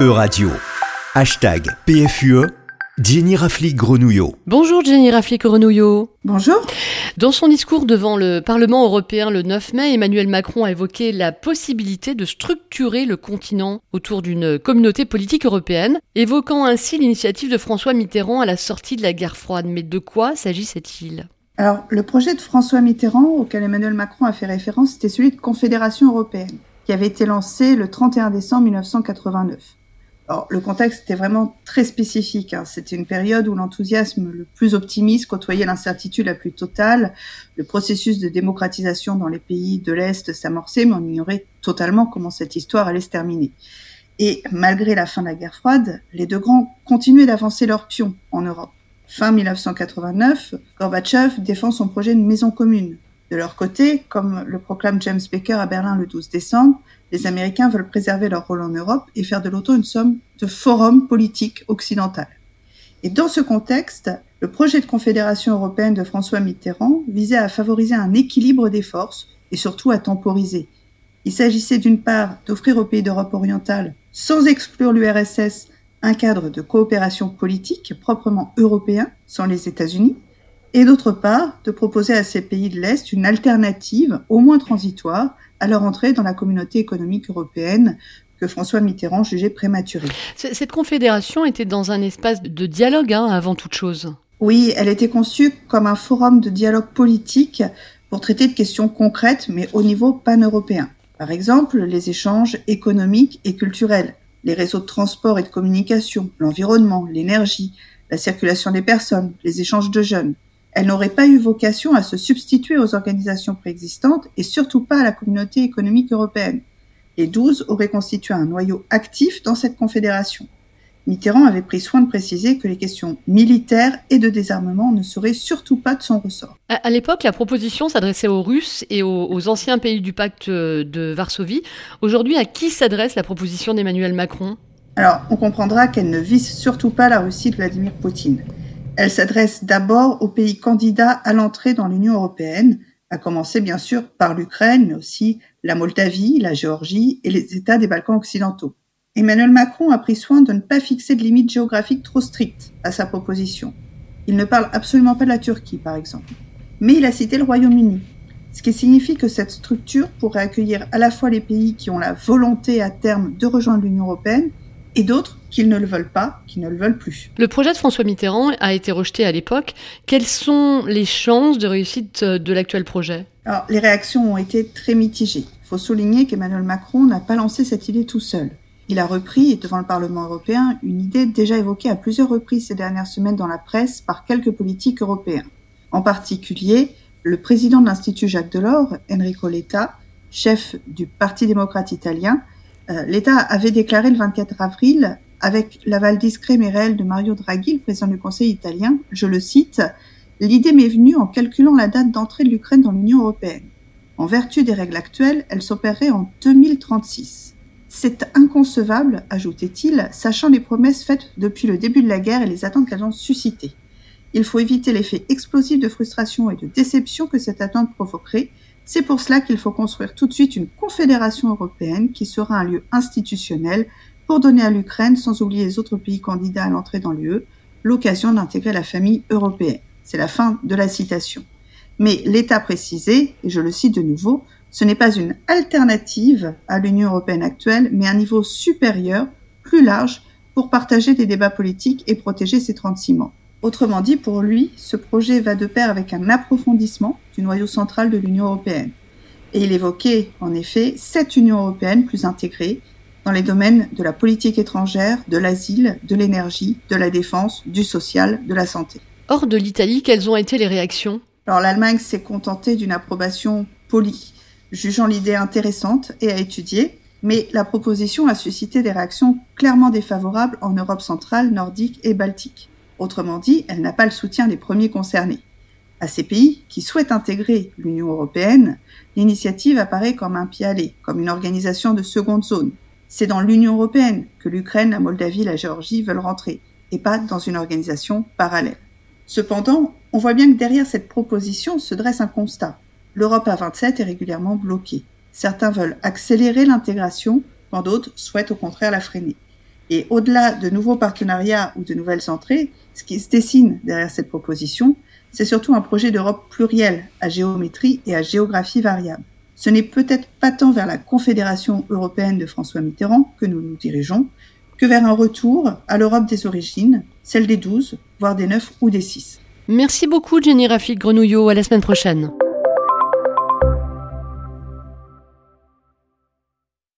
E-Radio. Hashtag PFUE. Jenny Raflik-Grenouillot. Bonjour Jenny Raflik-Grenouillot. Bonjour. Dans son discours devant le Parlement européen le 9 mai, Emmanuel Macron a évoqué la possibilité de structurer le continent autour d'une communauté politique européenne, évoquant ainsi l'initiative de François Mitterrand à la sortie de la guerre froide. Mais de quoi s'agissait-il? Alors, le projet de François Mitterrand, auquel Emmanuel Macron a fait référence, c'était celui de Confédération européenne, qui avait été lancé le 31 décembre 1989. Alors, le contexte était vraiment très spécifique. Hein. C'était une période où l'enthousiasme le plus optimiste côtoyait l'incertitude la plus totale. Le processus de démocratisation dans les pays de l'Est s'amorçait, mais on ignorait totalement comment cette histoire allait se terminer. Et malgré la fin de la guerre froide, les deux grands continuaient d'avancer leurs pions en Europe. Fin 1989, Gorbatchev défend son projet de maison commune. De leur côté, comme le proclame James Baker à Berlin le 12 décembre, les Américains veulent préserver leur rôle en Europe et faire de l'OTAN une somme de forum politique occidental. Et dans ce contexte, le projet de confédération européenne de François Mitterrand visait à favoriser un équilibre des forces et surtout à temporiser. Il s'agissait d'une part d'offrir aux pays d'Europe orientale, sans exclure l'URSS, un cadre de coopération politique proprement européen, sans les États-Unis, et d'autre part de proposer à ces pays de l'Est une alternative, au moins transitoire, à leur entrée dans la communauté économique européenne que François Mitterrand jugeait prématurée. Cette confédération était dans un espace de dialogue hein, avant toute chose. Oui, elle était conçue comme un forum de dialogue politique pour traiter de questions concrètes, mais au niveau pan-européen. Par exemple, les échanges économiques et culturels, les réseaux de transport et de communication, l'environnement, l'énergie, la circulation des personnes, les échanges de jeunes. Elle n'aurait pas eu vocation à se substituer aux organisations préexistantes et surtout pas à la communauté économique européenne. Les douze auraient constitué un noyau actif dans cette confédération. Mitterrand avait pris soin de préciser que les questions militaires et de désarmement ne seraient surtout pas de son ressort. À, l'époque, la proposition s'adressait aux Russes et aux, anciens pays du pacte de Varsovie. Aujourd'hui, à qui s'adresse la proposition d'Emmanuel Macron? Alors, on comprendra qu'elle ne vise surtout pas la Russie de Vladimir Poutine. Elle s'adresse d'abord aux pays candidats à l'entrée dans l'Union européenne, à commencer bien sûr par l'Ukraine, mais aussi la Moldavie, la Géorgie et les États des Balkans occidentaux. Emmanuel Macron a pris soin de ne pas fixer de limites géographiques trop strictes à sa proposition. Il ne parle absolument pas de la Turquie, par exemple. Mais il a cité le Royaume-Uni, ce qui signifie que cette structure pourrait accueillir à la fois les pays qui ont la volonté à terme de rejoindre l'Union européenne et d'autres qu'ils ne le veulent pas, qui ne le veulent plus. Le projet de François Mitterrand a été rejeté à l'époque. Quelles sont les chances de réussite de l'actuel projet? Alors, les réactions ont été très mitigées. Il faut souligner qu'Emmanuel Macron n'a pas lancé cette idée tout seul. Il a repris, devant le Parlement européen, une idée déjà évoquée à plusieurs reprises ces dernières semaines dans la presse par quelques politiques européens. En particulier, le président de l'Institut Jacques Delors, Enrico Letta, chef du Parti démocrate italien, euh, L'État avait déclaré le 24 avril, avec l'aval discret mais réel de Mario Draghi, le président du Conseil italien, je le cite, L'idée m'est venue en calculant la date d'entrée de l'Ukraine dans l'Union européenne. En vertu des règles actuelles, elle s'opérerait en 2036. C'est inconcevable, ajoutait-il, sachant les promesses faites depuis le début de la guerre et les attentes qu'elles ont suscitées. Il faut éviter l'effet explosif de frustration et de déception que cette attente provoquerait, c'est pour cela qu'il faut construire tout de suite une confédération européenne qui sera un lieu institutionnel pour donner à l'Ukraine, sans oublier les autres pays candidats à l'entrée dans l'UE, l'occasion d'intégrer la famille européenne. C'est la fin de la citation. Mais l'État précisé, et je le cite de nouveau, ce n'est pas une alternative à l'Union européenne actuelle, mais un niveau supérieur, plus large, pour partager des débats politiques et protéger ses 36 membres. Autrement dit, pour lui, ce projet va de pair avec un approfondissement du noyau central de l'Union européenne. Et il évoquait, en effet, cette Union européenne plus intégrée dans les domaines de la politique étrangère, de l'asile, de l'énergie, de la défense, du social, de la santé. Hors de l'Italie, quelles ont été les réactions? Alors l'Allemagne s'est contentée d'une approbation polie, jugeant l'idée intéressante et à étudier, mais la proposition a suscité des réactions clairement défavorables en Europe centrale, nordique et baltique. Autrement dit, elle n'a pas le soutien des premiers concernés. À ces pays qui souhaitent intégrer l'Union européenne, l'initiative apparaît comme un pied comme une organisation de seconde zone. C'est dans l'Union européenne que l'Ukraine, la Moldavie, la Géorgie veulent rentrer, et pas dans une organisation parallèle. Cependant, on voit bien que derrière cette proposition se dresse un constat. L'Europe à 27 est régulièrement bloquée. Certains veulent accélérer l'intégration, quand d'autres souhaitent au contraire la freiner. Et au-delà de nouveaux partenariats ou de nouvelles entrées, ce qui se dessine derrière cette proposition, c'est surtout un projet d'Europe plurielle, à géométrie et à géographie variable. Ce n'est peut-être pas tant vers la Confédération européenne de François Mitterrand que nous nous dirigeons, que vers un retour à l'Europe des origines, celle des 12, voire des 9 ou des 6. Merci beaucoup Jenny Rafik Grenouillot, à la semaine prochaine.